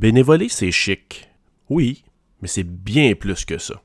Bénévoler, c'est chic. Oui, mais c'est bien plus que ça.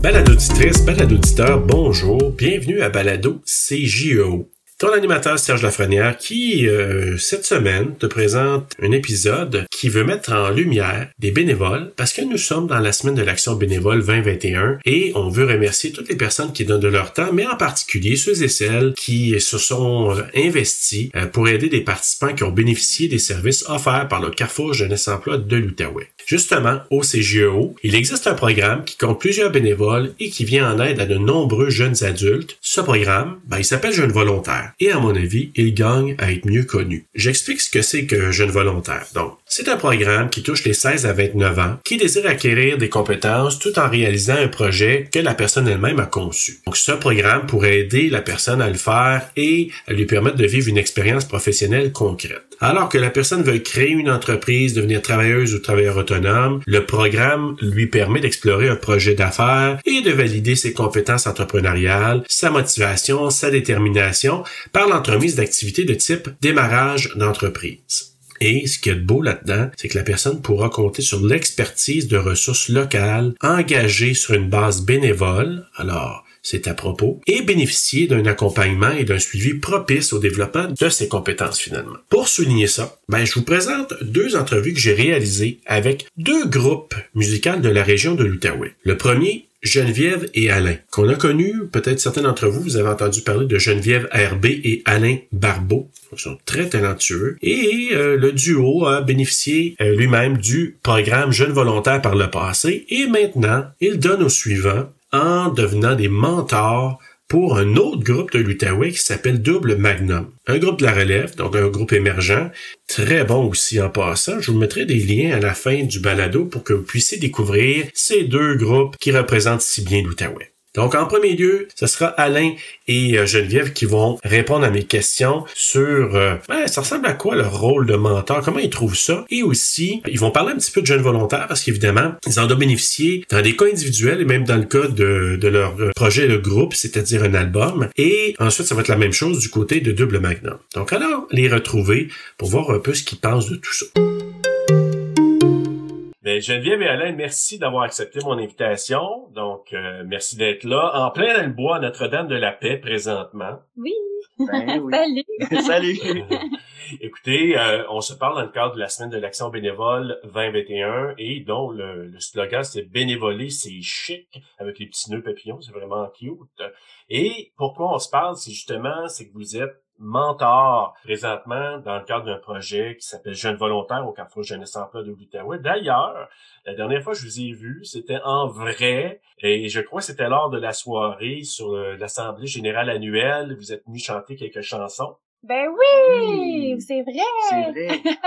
Balado auditrice, balado auditeur, bonjour, bienvenue à Balado CJEO. Ton animateur Serge Lafrenière qui, euh, cette semaine, te présente un épisode qui veut mettre en lumière des bénévoles parce que nous sommes dans la semaine de l'action bénévole 2021 et on veut remercier toutes les personnes qui donnent de leur temps, mais en particulier ceux et celles qui se sont euh, investis euh, pour aider des participants qui ont bénéficié des services offerts par le Carrefour Jeunesse Emploi de l'Outaouais. Justement, au CGEO, il existe un programme qui compte plusieurs bénévoles et qui vient en aide à de nombreux jeunes adultes. Ce programme, ben, il s'appelle Jeunes volontaires et à mon avis, il gagne à être mieux connu. J'explique ce que c'est qu'un jeune volontaire. Donc, c'est un programme qui touche les 16 à 29 ans, qui désire acquérir des compétences tout en réalisant un projet que la personne elle-même a conçu. Donc, ce programme pourrait aider la personne à le faire et à lui permettre de vivre une expérience professionnelle concrète. Alors que la personne veut créer une entreprise, devenir travailleuse ou travailleur autonome, le programme lui permet d'explorer un projet d'affaires et de valider ses compétences entrepreneuriales, sa motivation, sa détermination par l'entremise d'activités de type démarrage d'entreprise. Et ce qui est beau là-dedans, c'est que la personne pourra compter sur l'expertise de ressources locales engagées sur une base bénévole. Alors, c'est à propos, et bénéficier d'un accompagnement et d'un suivi propice au développement de ses compétences finalement. Pour souligner ça, ben, je vous présente deux entrevues que j'ai réalisées avec deux groupes musicaux de la région de l'Outaouais. Le premier, Geneviève et Alain, qu'on a connu, peut-être certains d'entre vous, vous avez entendu parler de Geneviève RB et Alain Barbeau. Ils sont très talentueux. Et euh, le duo a bénéficié euh, lui-même du programme Jeunes volontaires par le passé. Et maintenant, il donne au suivant en devenant des mentors pour un autre groupe de l'Outaouais qui s'appelle Double Magnum. Un groupe de la relève, donc un groupe émergent, très bon aussi en passant. Je vous mettrai des liens à la fin du balado pour que vous puissiez découvrir ces deux groupes qui représentent si bien l'Outaouais. Donc, en premier lieu, ce sera Alain et euh, Geneviève qui vont répondre à mes questions sur euh, ben, ça ressemble à quoi leur rôle de mentor, comment ils trouvent ça, et aussi ils vont parler un petit peu de jeunes volontaires parce qu'évidemment ils en ont bénéficié dans des cas individuels et même dans le cas de, de leur euh, projet de groupe, c'est-à-dire un album. Et ensuite, ça va être la même chose du côté de Double Magnum. Donc, alors les retrouver pour voir un peu ce qu'ils pensent de tout ça. Ben, Geneviève et Alain, merci d'avoir accepté mon invitation. Donc, euh, merci d'être là, en plein dans le bois Notre-Dame de la Paix présentement. Oui. Ben oui. Salut. Salut. Écoutez, euh, on se parle dans le cadre de la semaine de l'action bénévole 2021 et dont le, le slogan c'est bénévoler, c'est chic avec les petits nœuds papillons, c'est vraiment cute. Et pourquoi on se parle, c'est justement c'est que vous êtes mentor présentement dans le cadre d'un projet qui s'appelle Jeunes volontaires au Carrefour Jeunesse Emploi de l'Outaouais. D'ailleurs, la dernière fois que je vous ai vu, c'était en vrai et je crois que c'était lors de la soirée sur euh, l'Assemblée générale annuelle. Vous êtes venu chanter quelques chansons. Ben oui, c'est vrai. C'est vrai.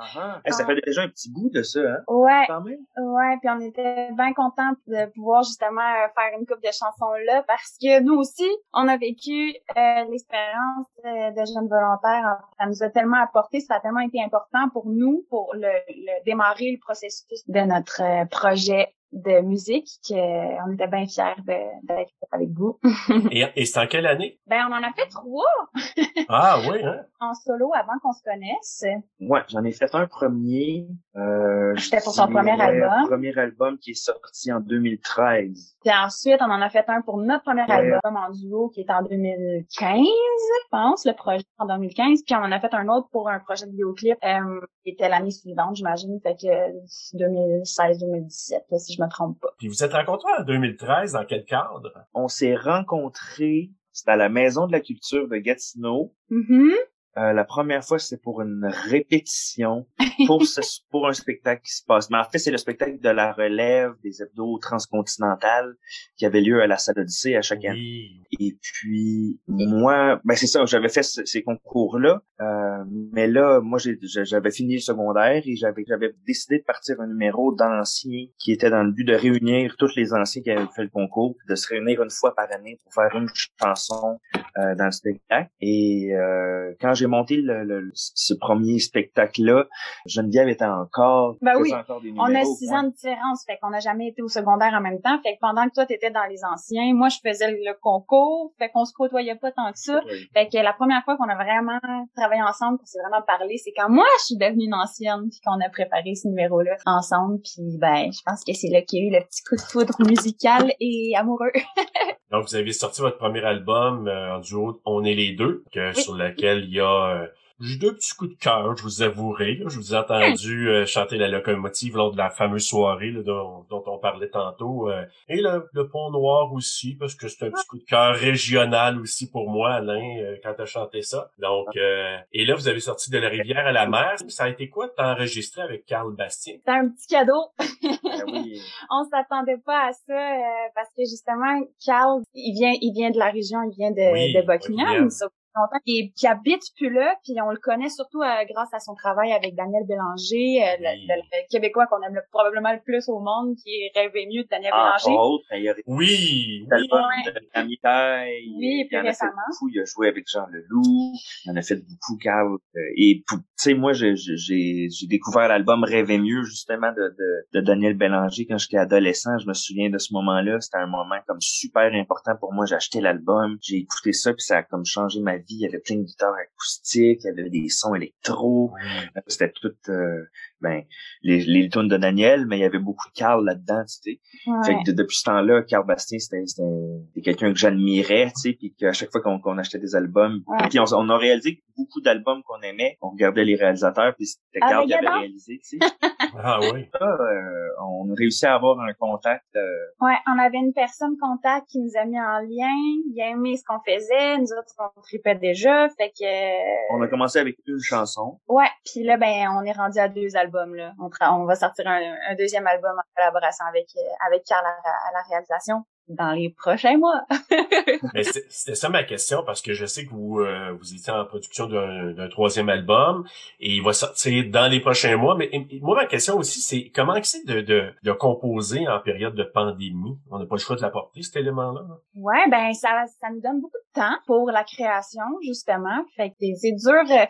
Ah, ah. ça fait déjà un petit bout de ça, hein? Ouais, Quand même. ouais, puis on était bien contents de pouvoir justement euh, faire une coupe de chansons là parce que nous aussi, on a vécu euh, l'expérience euh, de jeunes volontaires. Ça nous a tellement apporté, ça a tellement été important pour nous pour le, le démarrer le processus de notre euh, projet de musique qu'on était bien fiers de- d'être avec vous. Et, et c'est en quelle année? ben on en a fait trois Ah oui, hein? en solo avant qu'on se connaisse. Ouais, j'en ai fait un premier. Euh, C'était pour je son premier dirais, album. Premier album qui est sorti en 2013. Puis ensuite, on en a fait un pour notre premier Ouais. album en duo qui est en 2015, je pense, le projet en 2015. Puis on en a fait un autre pour un projet de vidéoclip euh, qui était l'année suivante, j'imagine, fait que 2016-2017, là, si je me trompe pas. Puis vous êtes rencontrés en 2013, dans quel cadre? On s'est rencontrés, c'était à la Maison de la Culture de Gatineau. Mhm. Euh, la première fois, c'est pour une répétition pour ce, pour un spectacle qui se passe. Mais en fait, c'est le spectacle de la relève des hebdos transcontinentales qui avait lieu à la Salle Odyssée à chaque année. Et puis moi, ben c'est ça, j'avais fait ce- ces concours-là. Euh, mais là, moi, j'avais fini le secondaire et j'avais j'avais décidé de partir un numéro d'anciens qui était dans le but de réunir tous les anciens qui avaient fait le concours, de se réunir une fois par année pour faire une chanson euh, dans le spectacle. Et euh, quand j'ai monté le, ce premier spectacle-là, Geneviève était encore, ben oui. encore des numéros. On a six ans de différence, fait qu'on n'a jamais été au secondaire en même temps. Fait que pendant que toi, tu étais dans les anciens, moi, je faisais le concours, fait qu'on se côtoyait pas tant que ça. Fait que la première fois qu'on a vraiment travaillé ensemble, qu'on s'est vraiment parlé, c'est quand moi, je suis devenue une ancienne, puis qu'on a préparé ce numéro-là ensemble. Puis ben, je pense que c'est là qu'il y a eu le petit coup de foudre musical et amoureux. Donc, vous avez sorti votre premier album euh, en duo On est les deux, que, sur lequel il y a... Euh, j'ai deux petits coups de cœur, je vous avouerai. Je vous ai entendu euh, chanter la locomotive lors de la fameuse soirée dont, on parlait tantôt. Euh, et le, Pont Noir aussi, parce que c'est un petit coup de cœur régional aussi pour moi, Alain, euh, quand tu as chanté ça. Donc, et là, vous avez sorti de la rivière à la mer. Ça a été quoi de t'enregistrer avec Carl Bastien? C'est un petit cadeau. ben oui. on s'attendait pas à ça parce que justement, Carl, il vient, il vient de la région, il vient de, de Buckingham longtemps, et qui habite plus là, puis on le connaît surtout euh, grâce à son travail avec Daniel Bélanger, euh, le, Québécois qu'on aime probablement le plus au monde, qui est rêvé mieux de Daniel ah, Bélanger. Autre, il y a oui, oui, oui, plus récemment. Beaucoup, il a joué avec Jean Leloup, il en a fait beaucoup, Carl. Euh, et tu sais, moi, j'ai découvert l'album Rêver mieux justement de, de, de Daniel Bélanger quand j'étais adolescent. Je me souviens de ce moment-là. C'était un moment comme super important pour moi. J'ai acheté l'album, j'ai écouté ça, puis ça a comme changé ma vie il y avait plein de guitares acoustiques, il y avait des sons électro. C'était tout euh, ben les, les tunes de Daniel, mais il y avait beaucoup de Carl là-dedans, tu sais. Fait que depuis ce temps-là, Carl Bastien, c'était quelqu'un que j'admirais, tu sais, puis qu'à chaque fois qu'on achetait des albums, puis on, on, a réalisé beaucoup d'albums qu'on aimait, on regardait les réalisateurs, puis c'était Carl qui avait réalisé, tu sais. ah oui. Euh, on a réussi à avoir un contact. Euh... Ouais, on avait une personne contact qui nous a mis en lien, il a aimé ce qu'on faisait, nous autres on tripait déjà, fait que... On a commencé avec une chanson. Ouais, puis là, ben, on est rendu à deux albums Là. On, va sortir un, deuxième album en collaboration avec euh, avec Carl à, la réalisation dans les prochains mois. c'était ça ma question parce que je sais que vous euh, vous étiez en production d'un troisième album et il va sortir dans les prochains mois. Mais moi ma question aussi c'est comment c'est de, de, de composer en période de pandémie? On n'a pas le choix de l'apporter cet élément-là. Ouais ben ça ça nous donne beaucoup de temps pour la création justement. Fait que c'est dur. Euh,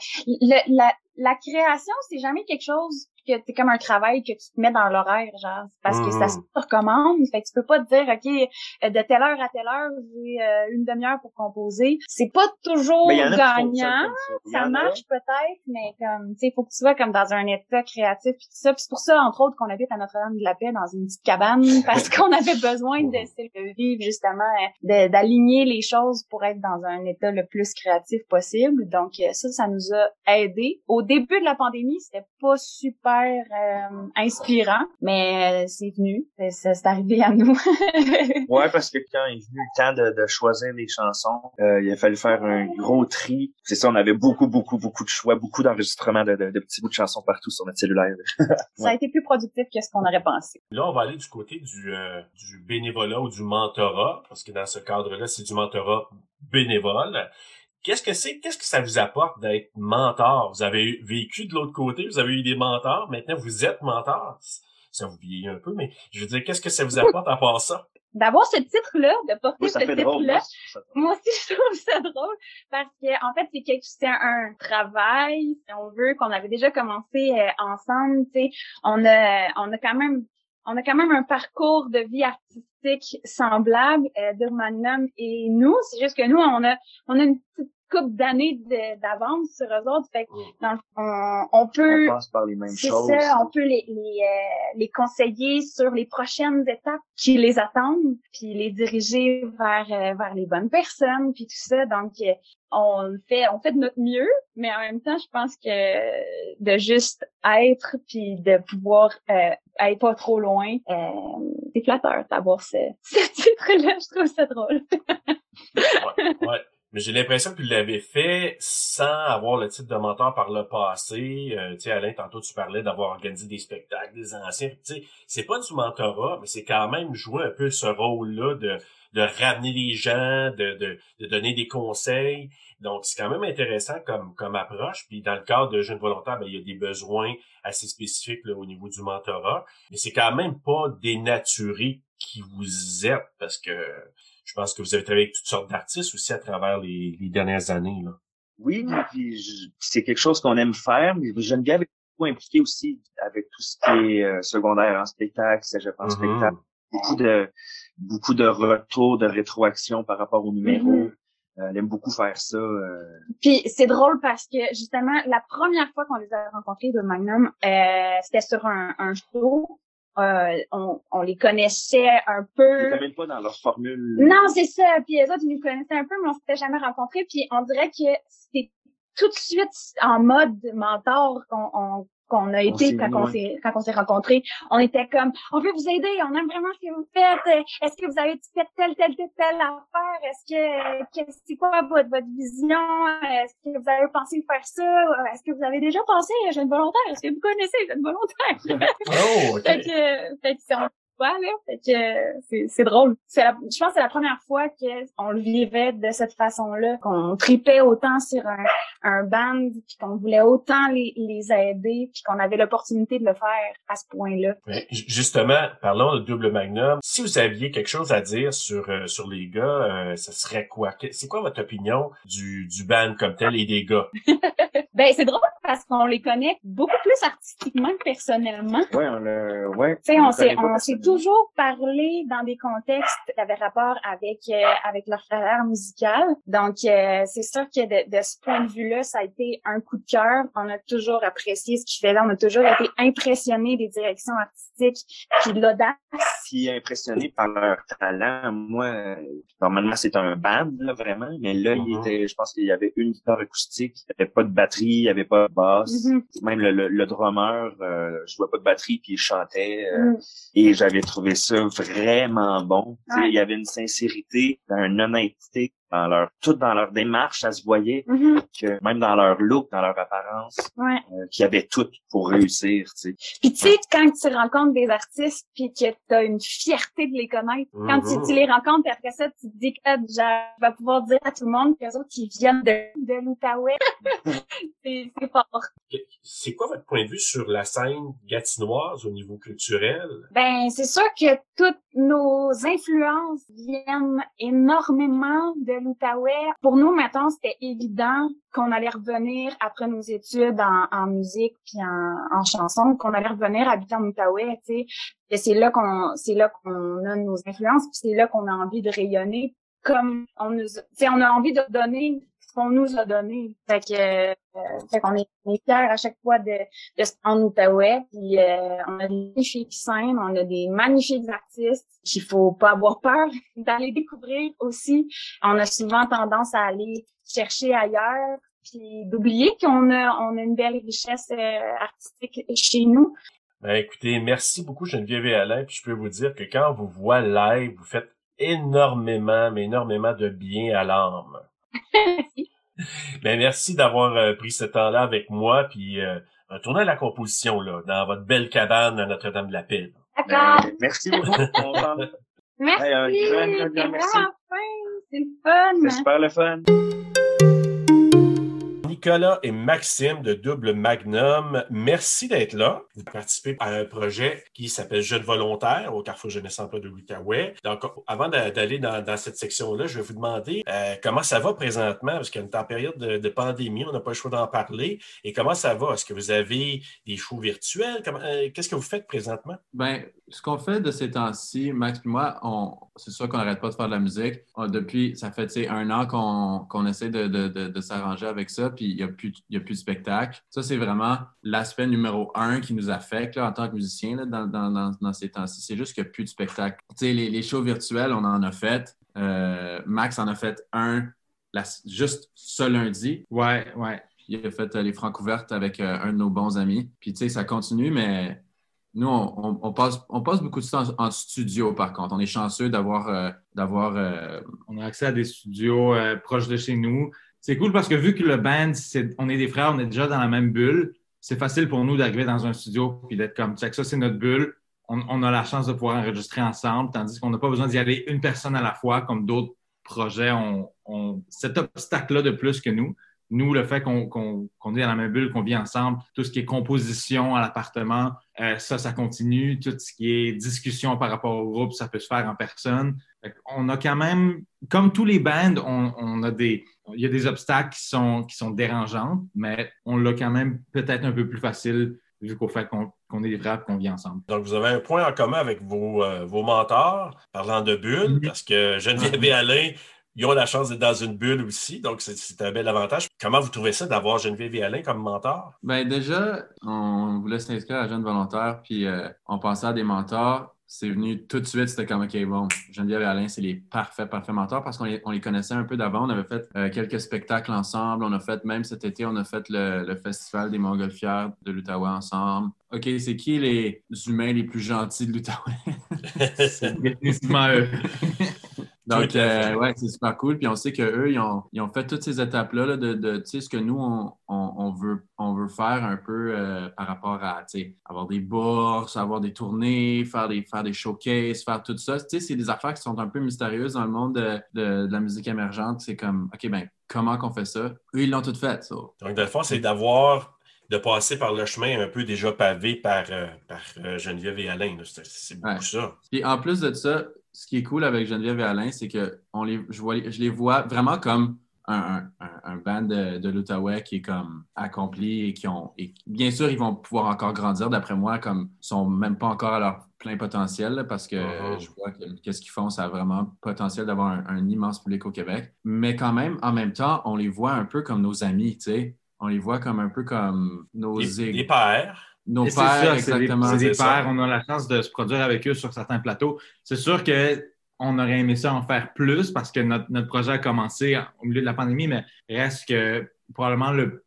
la, la création, c'est jamais quelque chose que c'est comme un travail que tu te mets dans l'horaire, genre, parce que ça mm-hmm. se recommande. Fait que tu peux pas te dire, OK, euh, de telle heure à telle heure, j'ai euh, une demi-heure pour composer. C'est pas toujours gagnant. Ça, marche peut-être, mais comme, tu sais, il faut que tu sois comme dans un état créatif puis tout ça. Puis c'est pour ça, entre autres, qu'on habite à Notre-Dame de la Paix dans une petite cabane, parce qu'on avait besoin de se vivre, justement, d'aligner les choses pour être dans un état le plus créatif possible. Donc, euh, ça, ça nous a aidé. Au début de la pandémie, c'était pas super euh, inspirant, mais euh, c'est venu, c'est arrivé à nous. ouais, parce que quand il est venu le temps de, choisir les chansons, euh, il a fallu faire un gros tri. C'est ça, on avait beaucoup, beaucoup, beaucoup de choix, beaucoup d'enregistrements de, petits bouts de chansons partout sur notre cellulaire. Ça a été plus productif que ce qu'on aurait pensé. Là, on va aller du côté du, du bénévolat ou du mentorat, parce que dans ce cadre-là, c'est du mentorat bénévole. Qu'est-ce que c'est? Qu'est-ce que ça vous apporte d'être mentor? Vous avez vécu de l'autre côté, vous avez eu des mentors, maintenant vous êtes mentor. Ça vous vieillit un peu, mais je veux dire, qu'est-ce que ça vous apporte à part ça? D'avoir ce titre-là, de porter ce titre-là, moi aussi je trouve ça drôle parce que en fait c'est quelque c'est un, travail, si on veut, qu'on avait déjà commencé euh, ensemble. Tu sais, on a on a quand même on a quand même un parcours de vie artistique semblable euh, et nous. C'est juste que nous, on a, on a une petite couple d'années d'avance sur eux autres. Fait mm. on, peut. On passe par les mêmes choses. Ça, on peut les, les, euh, les, conseiller sur les prochaines étapes qui les attendent, puis les diriger vers, euh, vers les bonnes personnes, puis tout ça. Donc, euh, on fait, on fait de notre mieux, mais en même temps, je pense que de juste être, puis de pouvoir être pas trop loin, c'est flatteur d'avoir ce, ce titre-là. Je trouve ça drôle. ouais, ouais. Mais j'ai l'impression que tu l'avais fait sans avoir le titre de mentor par le passé. Euh, tu sais, Alain, tantôt tu parlais d'avoir organisé des spectacles, des anciens. Tu sais, c'est pas du mentorat, mais c'est quand même jouer un peu ce rôle-là de, de ramener les gens, de, de, de donner des conseils. Donc, c'est quand même intéressant comme, comme approche. Puis dans le cadre de jeunes volontaires, ben, il y a des besoins assez spécifiques au niveau du mentorat. Mais c'est quand même pas dénaturé qui vous êtes parce que je pense que vous avez travaillé avec toutes sortes d'artistes aussi à travers les, les dernières années. Là. Oui, c'est quelque chose qu'on aime faire. Mais Geneviève est beaucoup impliquée aussi avec tout ce qui est euh, secondaire en spectacle, cégep en mm-hmm. spectacle. Beaucoup de beaucoup de retours, de rétroaction par rapport au numéro. Elle aime beaucoup faire ça. Euh. Puis c'est drôle parce que justement, la première fois qu'on les a rencontrés de Magnum, euh, c'était sur un, un show. On, on, les connaissait un peu. Ils ne pas dans leur formule. Non, c'est ça. Puis les autres, ils nous connaissaient un peu, mais on s'était jamais rencontrés. Puis on dirait que c'était tout de suite en mode mentor qu'on on, qu'on a été quand on s'est quand on s'est rencontrés, on était comme on veut vous aider, on aime vraiment ce que vous faites. Est-ce que vous avez fait telle telle telle telle affaire Est-ce que, c'est quoi votre votre vision Est-ce que vous avez pensé faire ça Est-ce que vous avez déjà pensé à jeune volontaire Est-ce que vous connaissez jeune volontaire Oh, ok. fait que, fait que c'est drôle. C'est je pense que c'est la première fois qu'on le vivait de cette façon-là, qu'on tripait autant sur un, un band, puis qu'on voulait autant les, les aider, puis qu'on avait l'opportunité de le faire à ce point-là. justement, parlons de Double Magnum. Si vous aviez quelque chose à dire sur euh, sur les gars, euh, ce serait quoi? C'est quoi votre opinion du, du band comme tel et des gars? ben, c'est drôle parce qu'on les connaît beaucoup plus artistiquement que personnellement. Ouais, on le, ouais. Tu sais, on s'est, on s'est toujours parlé dans des contextes qui avaient rapport avec, euh, avec leur carrière musicale. Donc, euh, c'est sûr que de, de ce point de vue-là, ça a été un coup de cœur. On a toujours apprécié ce qu'ils faisaient. On a toujours été impressionnés des directions artistiques puis de l'audace. Puis impressionné par leur talent. Moi, normalement, c'est un band, là, vraiment. Mais là, il mm-hmm. était, je pense qu'il y avait une guitare acoustique. Il n'y avait pas de batterie, il n'y avait pas de basse. Mm-hmm. Même le, le, drummer, euh, je vois pas de batterie puis il chantait. Euh, mm. Et j'avais trouvé ça vraiment bon. Il y avait une sincérité, une honnêteté dans leur tout dans leur démarche, ça se voyait mm-hmm. que même dans leur look, dans leur apparence, ouais. euh, qu'il y avait tout pour réussir, tu sais. Puis tu sais quand tu rencontres des artistes puis que tu as une fierté de les connaître, quand tu, tu, les rencontres puis après ça tu te dis que ah, je vais pouvoir dire à tout le monde que les autres qui viennent de de l'Outaouais. c'est c'est fort. C'est quoi votre point de vue sur la scène gatinoise au niveau culturel? Ben c'est sûr que toutes nos influences viennent énormément de l'Outaouais. Pour nous, maintenant, c'était évident qu'on allait revenir après nos études en, musique puis en, chanson, qu'on allait revenir habiter en Outaouais, tu sais. c'est là qu'on, c'est là qu'on a nos influences, puis c'est là qu'on a envie de rayonner comme on nous, on a envie de donner qu'on nous a donné. Fait euh, fait qu'on est, fiers à chaque fois de, de prendre Outaouais. Puis euh, on a des magnifiques scènes, on a des magnifiques artistes qu'il faut pas avoir peur d'aller découvrir aussi. On a souvent tendance à aller chercher ailleurs puis d'oublier qu'on a on une belle richesse euh, artistique chez nous. Ben écoutez, merci beaucoup Geneviève et Alain. Puis je peux vous dire que quand on vous voit live, vous faites énormément, mais énormément de bien à l'âme. Ben, merci d'avoir euh, pris ce temps-là avec moi, puis euh, retournez à la composition, là, dans votre belle cabane à Notre-Dame-de-la-Paix. D'accord. Ben, merci beaucoup. merci. C'est le fun. C'est super le fun. Nicolas et Maxime de Double Magnum, merci d'être là. Vous participez à un projet qui s'appelle Jeunes volontaires au Carrefour Jeunesse Emploi de l'Outaouais. Donc, avant d'aller dans, cette section-là, je vais vous demander euh, comment ça va présentement, parce qu'on est en période de, pandémie, on n'a pas le choix d'en parler. Et comment ça va? Est-ce que vous avez des shows virtuels? Euh, qu'est-ce que vous faites présentement? Ben, ce qu'on fait de ces temps-ci, Max et moi, c'est sûr qu'on n'arrête pas de faire de la musique. depuis, ça fait un an qu'on essaie de, de s'arranger avec ça. Puis il n'y a, plus, a plus de spectacle. Ça, c'est vraiment l'aspect numéro un qui nous affecte là, en tant que musicien là, dans, dans, dans, ces temps-ci. C'est juste qu'il n'y a plus de spectacle. Les, les shows virtuels, on en a fait. Euh, Max en a fait un juste ce lundi. Ouais, ouais. Il a fait euh, les francs ouvertes avec euh, un de nos bons amis. Puis, tu sais, ça continue, mais nous, on, passe, on passe beaucoup de temps en studio, par contre. On est chanceux d'avoir. d'avoir On a accès à des studios proches de chez nous. C'est cool parce que vu que le band, on est des frères, on est déjà dans la même bulle, c'est facile pour nous d'arriver dans un studio et d'être comme, ça, c'est notre bulle. On, a la chance de pouvoir enregistrer ensemble, tandis qu'on n'a pas besoin d'y aller une personne à la fois, comme d'autres projets ont, ont cet obstacle-là de plus que nous. Nous, le fait qu'on est dans la même bulle, qu'on vit ensemble, tout ce qui est composition à l'appartement, euh, ça, ça continue. Tout ce qui est discussion par rapport au groupe, ça peut se faire en personne. On a quand même, comme tous les bands, on, on a des, il y a des obstacles qui sont, qui sont dérangeants, mais on l'a quand même peut-être un peu plus facile vu qu'au fait qu'on est des vrais qu'on vit ensemble. Donc, vous avez un point en commun avec vos, euh, vos mentors, parlant de bulles, mm-hmm. parce que Geneviève et Alain, ils ont la chance d'être dans une bulle aussi, donc c'est un bel avantage. Comment vous trouvez ça d'avoir Geneviève et Alain comme mentors? Bien, déjà, on voulait s'inscrire à Jeune Volontaire, puis euh, on pensait à des mentors c'est venu tout de suite, c'était comme, OK, bon, Geneviève et Alain, c'est les parfaits, parfaits mentors parce qu'on les, connaissait un peu d'avant. On avait fait euh, quelques spectacles ensemble. On a fait, même cet été, on a fait le, Festival des Montgolfières de l'Outaouais ensemble. OK, c'est qui les humains les plus gentils de l'Outaouais? c'est définitivement eux. Donc, euh, ouais, c'est super cool. Puis on sait qu'eux, ils ont, ils ont fait toutes ces étapes-là de, de ce que nous, on, on, veut, on veut faire un peu euh, par rapport à avoir des bourses, avoir des tournées, faire des, faire des showcases, faire tout ça. C'est des affaires qui sont un peu mystérieuses dans le monde de, de, la musique émergente. C'est comme, OK, ben comment qu'on fait ça? Eux, ils l'ont tout fait. Ça. Donc, de fond, c'est d'avoir de passer par le chemin un peu déjà pavé par, euh, par Geneviève et Alain. C'est beaucoup ça. Puis en plus de ça, ce qui est cool avec Geneviève et Alain, c'est que on les, je, vois, je les vois vraiment comme un, un, band de, de l'Outaouais qui est comme accompli et qui ont. Et bien sûr, ils vont pouvoir encore grandir, d'après moi, comme ils sont même pas encore à leur plein potentiel parce que uh-huh. je vois que qu'est-ce qu'ils font, ça a vraiment potentiel d'avoir un, immense public au Québec. Mais quand même, en même temps, on les voit un peu comme nos amis, tu sais. On les voit comme un peu comme nos... Des, pères. Nos pères, exactement. C'est des, pères, on a la chance de se produire avec eux sur certains plateaux. C'est sûr qu'on aurait aimé ça en faire plus parce que notre, projet a commencé au milieu de la pandémie, mais reste que probablement le,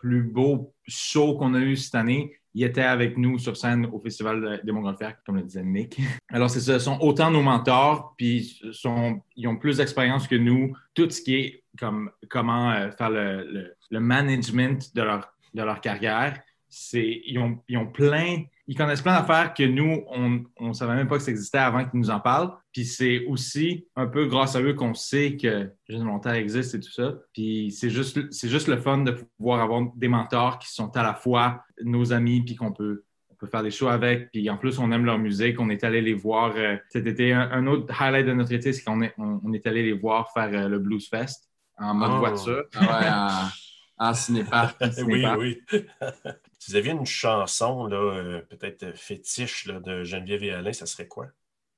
plus beau show qu'on a eu cette année, il était avec nous sur scène au Festival des Montgolfières, comme le disait Nick. Alors, c'est ça, sont autant nos mentors, puis sont, ils ont plus d'expérience que nous. Tout ce qui est comme comment euh, faire le, le, management de leur, de leur carrière ils ont, ils ont plein, ils connaissent plein d'affaires que nous, on ne savait même pas que ça existait avant qu'ils nous en parlent. Puis c'est aussi un peu grâce à eux qu'on sait que Jeune Volontaire existe et tout ça. Puis c'est juste, c'est juste le fun de pouvoir avoir des mentors qui sont à la fois nos amis puis qu'on peut, on peut faire des shows avec. Puis en plus, on aime leur musique. On est allé les voir euh, cet été. Un, autre highlight de notre été, c'est qu'on est, on, est allé les voir faire euh, le Blues Fest en mode oh. voiture. Ah en cinépark. oui, oui. Si vous aviez une chanson, là, euh, peut-être fétiche là, de Geneviève et Alain, ça serait quoi?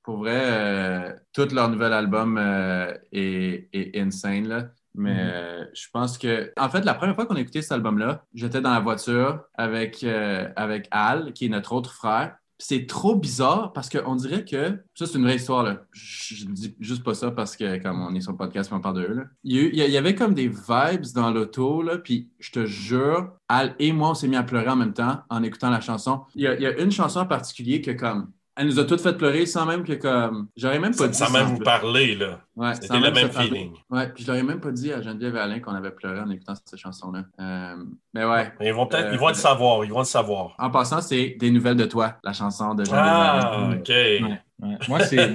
Pour vrai, euh, tout leur nouvel album euh, est, insane. Là. Mais mm-hmm. je pense que, en fait, la première fois qu'on a écouté cet album-là, j'étais dans la voiture avec, avec Al, qui est notre autre frère c'est trop bizarre parce qu'on dirait que ça, c'est une vraie histoire. Là. Je, ne dis juste pas ça parce que, comme on est sur le podcast, on parle de eux. Il, y avait comme des vibes dans l'auto, puis je te jure, Al et moi, on s'est mis à pleurer en même temps en écoutant la chanson. Il y a, il y a une chanson en particulier que, comme, elle nous a toutes fait pleurer sans même que comme. J'aurais même pas dit. Sans même vous parler, là. Ouais, C'était le même feeling. Ouais, puis je l'aurais même pas dit à Geneviève et Alain qu'on avait pleuré en écoutant cette chanson-là. Euh, mais ouais. ils vont peut-être, ils vont le savoir, ils vont le savoir. En passant, c'est Des nouvelles de toi, la chanson de Geneviève Ah, ok. Moi, c'est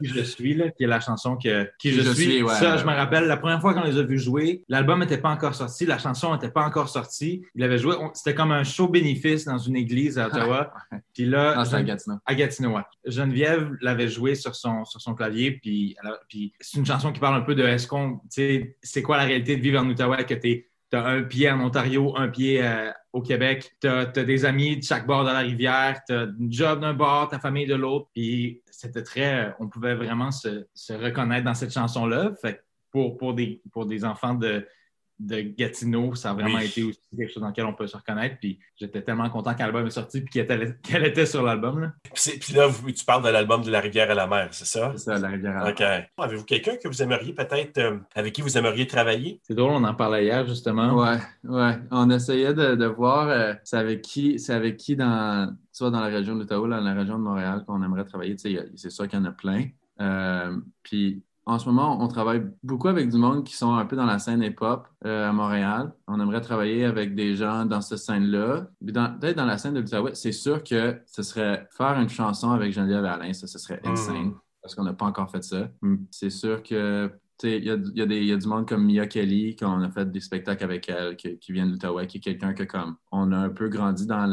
Qui je suis, là, qui est la chanson que Qui, je, suis. ça, je me rappelle, la première fois qu'on les a vus jouer, l'album n'était pas encore sorti, la chanson n'était pas encore sortie. Il avait joué, c'était comme un show bénéfice dans une église à Ottawa. puis là, à Gatineau. À Gatineau, ouais. Geneviève l'avait joué sur son, sur son clavier, puis, puis c'est une chanson qui parle un peu de est-ce qu'on, tu sais, c'est quoi la réalité de vivre en Ottawa, que tu as un pied en Ontario, un pied euh, au Québec, tu as, des amis de chaque bord de la rivière, tu as un job d'un bord, ta famille de l'autre. Puis c'était très. On pouvait vraiment se, reconnaître dans cette chanson-là. Fait pour, pour, des, pour des enfants de, de Gatineau, ça a vraiment été aussi quelque chose dans lequel on peut se reconnaître. Puis j'étais tellement content quand l'album est sorti puis qu'elle était, sur l'album. Puis là, tu parles de l'album de La rivière à la mer, c'est ça? C'est ça, La rivière à la mer. Avez-vous quelqu'un que vous aimeriez peut-être, euh, avec qui vous aimeriez travailler? C'est drôle, on en parlait hier justement. Ouais, ouais. On essayait de, voir euh, c'est avec qui, c'est avec qui dans, soit dans la région d'Ottawa, dans la région de Montréal qu'on aimerait travailler. C'est sûr qu'il y en a plein. Euh, puis en ce moment, on travaille beaucoup avec du monde qui sont un peu dans la scène hip-hop euh, à Montréal. On aimerait travailler avec des gens dans cette scène-là. Peut-être dans la scène de l'Outaouais, c'est sûr que ce serait faire une chanson avec Geneviève Alain, ça, ce serait hmm. insane parce qu'on n'a pas encore fait ça. Hmm. C'est sûr que il y a, y, a y a, du monde comme Mia Kelly, qu'on a fait des spectacles avec elle, qui, qui vient de l'Outaouais, qui est quelqu'un que comme on a un peu grandi dans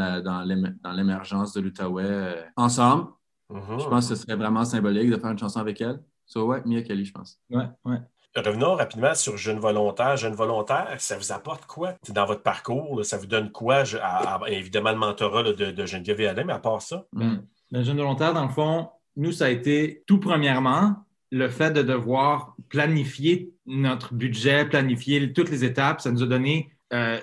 l'émergence de l'Outaouais euh, ensemble. Mm-hmm. Je pense que ce serait vraiment symbolique de faire une chanson avec elle. So, ouais, Mia Kelly, je pense. Ouais, ouais. Revenons rapidement sur Jeune Volontaire. Jeune Volontaire, ça vous apporte quoi? Dans votre parcours? ça vous donne quoi? évidemment, le mentorat de, de, Geneviève et Alain, mais à part ça? Mm. Le Jeune Volontaire, dans le fond, nous, ça a été tout premièrement le fait de devoir planifier notre budget, planifier toutes les étapes, ça nous a donné. Euh,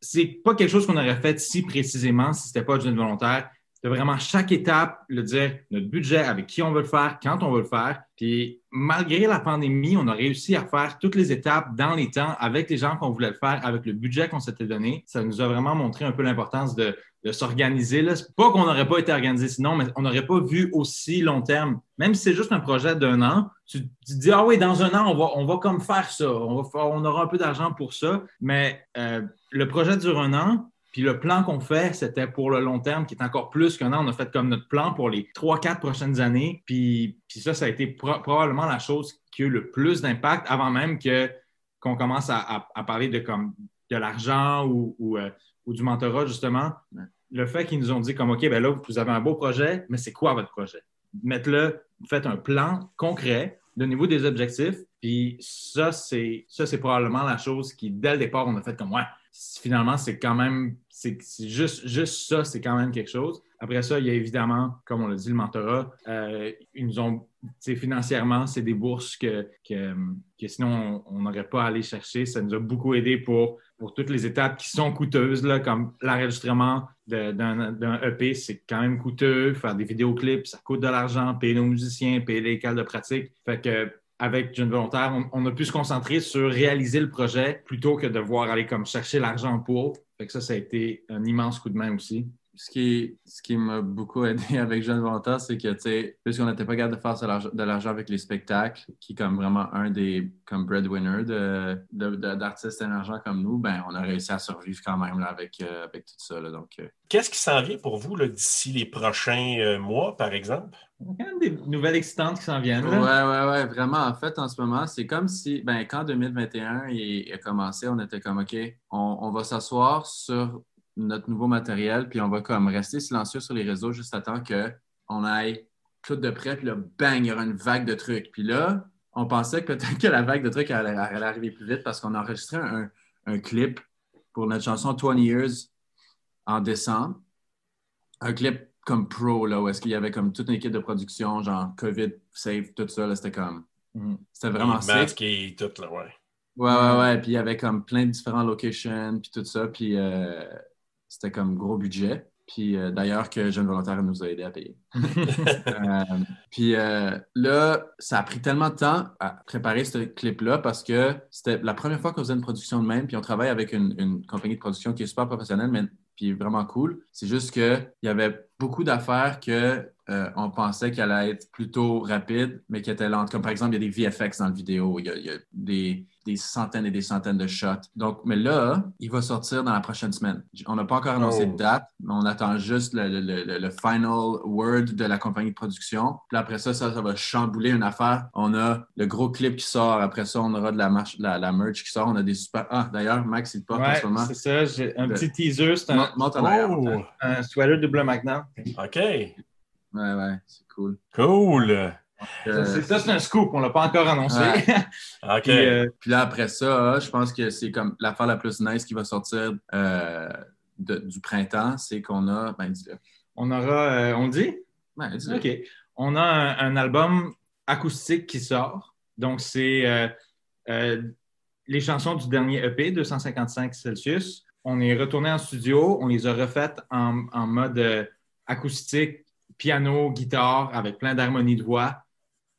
c'est pas quelque chose qu'on aurait fait si précisément si c'était pas jeune volontaire. De vraiment chaque étape, le dire, notre budget, avec qui on veut le faire, quand on veut le faire. Puis malgré la pandémie, on a réussi à faire toutes les étapes dans les temps avec les gens qu'on voulait le faire, avec le budget qu'on s'était donné. Ça nous a vraiment montré un peu l'importance de, s'organiser. Pas qu'on n'aurait pas été organisé sinon, mais on n'aurait pas vu aussi long terme. Même si c'est juste un projet d'un an, tu, te dis, ah oui, dans un an, on va, on va comme faire ça. On, va on aura un peu d'argent pour ça. Mais euh, le projet dure un an. Puis le plan qu'on fait, c'était pour le long terme, qui est encore plus qu'un an. On a fait comme notre plan pour les trois, quatre prochaines années. Puis, puis ça, ça a été probablement la chose qui a eu le plus d'impact avant même que qu'on commence à, à, parler de comme de l'argent ou, ou, euh, ou, du mentorat, justement le fait qu'ils nous ont dit comme OK, ben là, vous avez un beau projet, mais c'est quoi votre projet? Mettez-le, faites un plan concret de niveau des objectifs. Puis ça, c'est ça, c'est probablement la chose qui, dès le départ, on a fait comme ouais, finalement, c'est quand même, c'est juste, ça, c'est quand même quelque chose. Après ça, il y a évidemment, comme on l'a dit, le mentorat. Euh, ils nous ont, financièrement, c'est des bourses que, sinon on n'aurait pas à aller chercher. Ça nous a beaucoup aidé pour, pour toutes les étapes qui sont coûteuses, là, comme l'enregistrement d'un EP, c'est quand même coûteux. Faire des vidéoclips, ça coûte de l'argent. Payer nos musiciens, payer les cales de pratique. Fait que avec Jeune Volontaire, on, a pu se concentrer sur réaliser le projet plutôt que de voir aller comme chercher l'argent pour. Fait que ça, ça a été un immense coup de main aussi ce qui, ce qui m'a beaucoup aidé avec Jeune Volontaire, c'est que, tu sais, puisqu'on n'était pas capable de faire de l'argent avec les spectacles, qui est comme vraiment un des comme breadwinners d'artistes de, émergents comme nous, ben, on a réussi à survivre quand même là, avec, euh, avec tout ça. Là, donc, euh. Qu'est-ce qui s'en vient pour vous d'ici les prochains euh, mois, par exemple? Il y a quand même des nouvelles excitantes qui s'en viennent. Oui, oui, oui, vraiment. En fait, en ce moment, c'est comme si, ben, quand 2021 il, a commencé, on était comme, OK, on, on va s'asseoir sur notre nouveau matériel, puis on va comme rester silencieux sur les réseaux juste à temps qu'on aille tout de près, puis là, bang, il y aura une vague de trucs. Puis là, on pensait que peut-être que la vague de trucs allait, arriver plus vite parce qu'on a enregistré un, un, clip pour notre chanson 20 Years en décembre. Un clip comme pro, là, où est-ce qu'il y avait comme toute une équipe de production, genre COVID, safe, tout ça, c'était comme... Mm-hmm. C'était vraiment sick. et tout, là, ouais. Ouais, ouais, ouais. Puis il y avait comme plein de différents locations, puis tout ça. Puis... Euh, c'était comme gros budget. Puis euh, d'ailleurs, que Jeune Volontaire nous a aidé à payer. Euh, puis euh, là, ça a pris tellement de temps à préparer ce clip-là parce que c'était la première fois qu'on faisait une production de même. Puis on travaille avec une, une compagnie de production qui est super professionnelle, mais puis vraiment cool. C'est juste qu'il y avait beaucoup d'affaires que euh, on pensait qu'elle allait être plutôt rapide, mais qui était lente. Comme par exemple, il y a des VFX dans le vidéo, il y a, des, centaines et des centaines de shots. Donc, mais là, il va sortir dans la prochaine semaine. On n'a pas encore annoncé de oh. date, mais on attend juste le, final word de la compagnie de production. Puis après ça, ça, va chambouler une affaire. On a le gros clip qui sort. Après ça, on aura de la, la, merch qui sort. On a des super. Ah, d'ailleurs, Max, il porte en ce moment. C'est ça, j'ai un petit teaser. C'est un, oh. un sweater double maintenant. OK. Ouais, ouais, c'est cool. Cool! Euh, ça, c'est un scoop, on ne l'a pas encore annoncé. OK. Euh, puis, là, après ça, je pense que c'est comme l'affaire la plus nice qui va sortir euh, du printemps, c'est qu'on a. Ben, On aura. on dit? Ben, OK. On a un, album acoustique qui sort. Donc, c'est les chansons du dernier EP, 255 Celsius. On est retourné en studio, on les a refaites en, en mode acoustique piano, guitare, avec plein d'harmonies de voix.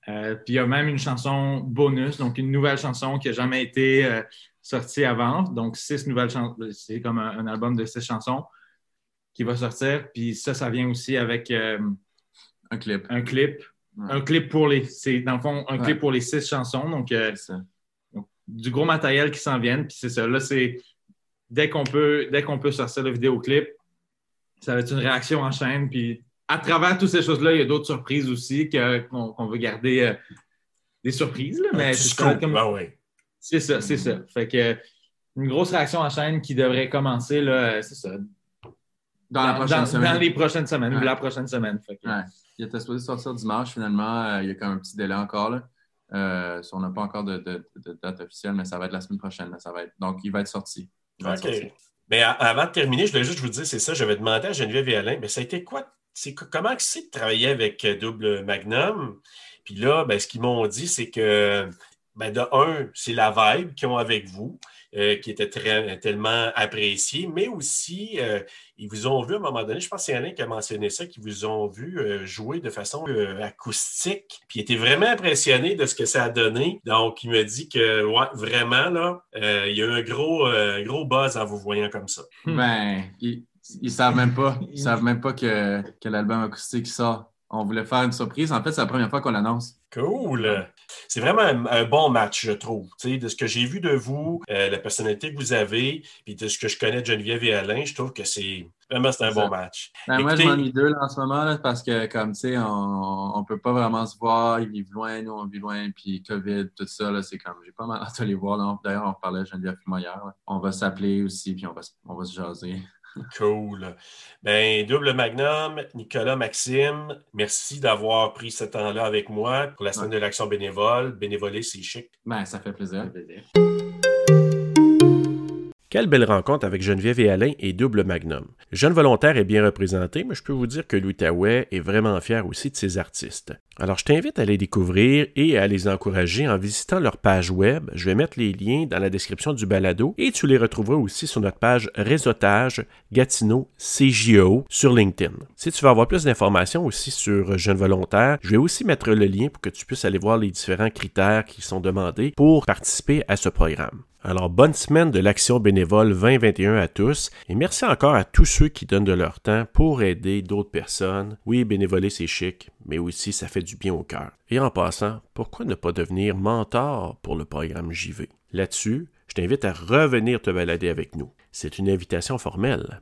Euh, puis il y a même une chanson bonus, donc une nouvelle chanson qui n'a jamais été euh, sortie avant. Donc, six nouvelles chansons. C'est comme un, album de six chansons qui va sortir. Puis ça, ça vient aussi avec euh, un clip. Un clip. Un clip pour les. C'est dans le fond un clip pour les six chansons. Donc, du gros matériel qui s'en vient. Puis c'est ça. Là, c'est dès qu'on peut, dès qu'on peut sortir le vidéoclip, ça va être une réaction en chaîne. Puis à travers toutes ces choses-là, il y a d'autres surprises aussi qu'on veut garder, des surprises, mais c'est comme... Ben c'est ça, c'est ça. Fait que une grosse réaction en chaîne qui devrait commencer, là, c'est ça. Dans, la prochaine semaine. dans les prochaines semaines, la prochaine semaine. Il était supposé sortir dimanche, finalement. Euh, il y a quand même un petit délai encore. Là. Euh, on n'a pas encore de, date officielle, mais ça va être la semaine prochaine. ça va être... Donc, il va être sorti. OK. Mais avant de terminer, je voulais juste vous dire, c'est ça, j'avais demandé à Geneviève et Alain, mais ça a été quoi? C'est comment c'est de travailler avec euh, Double Magnum? Puis là, ben, ce qu'ils m'ont dit, c'est que ben, de un, c'est la vibe qu'ils ont avec vous. Euh, qui était très, tellement apprécié, mais aussi, euh, ils vous ont vu à un moment donné, je pense que c'est Alain qui a mentionné ça, qu'ils vous ont vu euh, jouer de façon acoustique, puis il était vraiment impressionné de ce que ça a donné. Donc, il me dit que, ouais, vraiment, là, il y a eu un gros, gros buzz en vous voyant comme ça. Ben, ils, ne savent même pas, ils savent même pas que, que l'album acoustique sort. On voulait faire une surprise. En fait, c'est la première fois qu'on l'annonce. Cool. C'est vraiment un, bon match, je trouve. de ce que j'ai vu de vous, euh, la personnalité que vous avez, puis de ce que je connais de Geneviève et Alain, je trouve que c'est vraiment un bon match. Ben, moi, je m'en mis deux en ce moment parce que, comme tu sais, on ne peut pas vraiment se voir. Ils vivent loin, nous, on vit loin. Puis COVID, tout ça, c'est comme, j'ai pas mal hâte de les voir. D'ailleurs, on parlait de Geneviève hier. On va s'appeler aussi, puis on va, on va se jaser. Cool. Ben, double magnum, Nicolas, Maxime, merci d'avoir pris ce temps-là avec moi pour la semaine de l'action bénévole. Bénévoler, c'est chic. Ben, ça fait plaisir. Quelle belle rencontre avec Geneviève et Alain et Double Magnum. Jeune volontaire est bien représenté, mais je peux vous dire que l'Outaouais est vraiment fier aussi de ses artistes. Alors je t'invite à les découvrir et à les encourager en visitant leur page web. Je vais mettre les liens dans la description du balado et tu les retrouveras aussi sur notre page Réseautage Gatineau CJO sur LinkedIn. Si tu veux avoir plus d'informations aussi sur Jeune volontaire, je vais aussi mettre le lien pour que tu puisses aller voir les différents critères qui sont demandés pour participer à ce programme. Alors, bonne semaine de l'Action bénévole 2021 à tous et merci encore à tous ceux qui donnent de leur temps pour aider d'autres personnes. Oui, bénévoler, c'est chic, mais aussi ça fait du bien au cœur. Et en passant, pourquoi ne pas devenir mentor pour le programme JV? Là-dessus, je t'invite à revenir te balader avec nous. C'est une invitation formelle.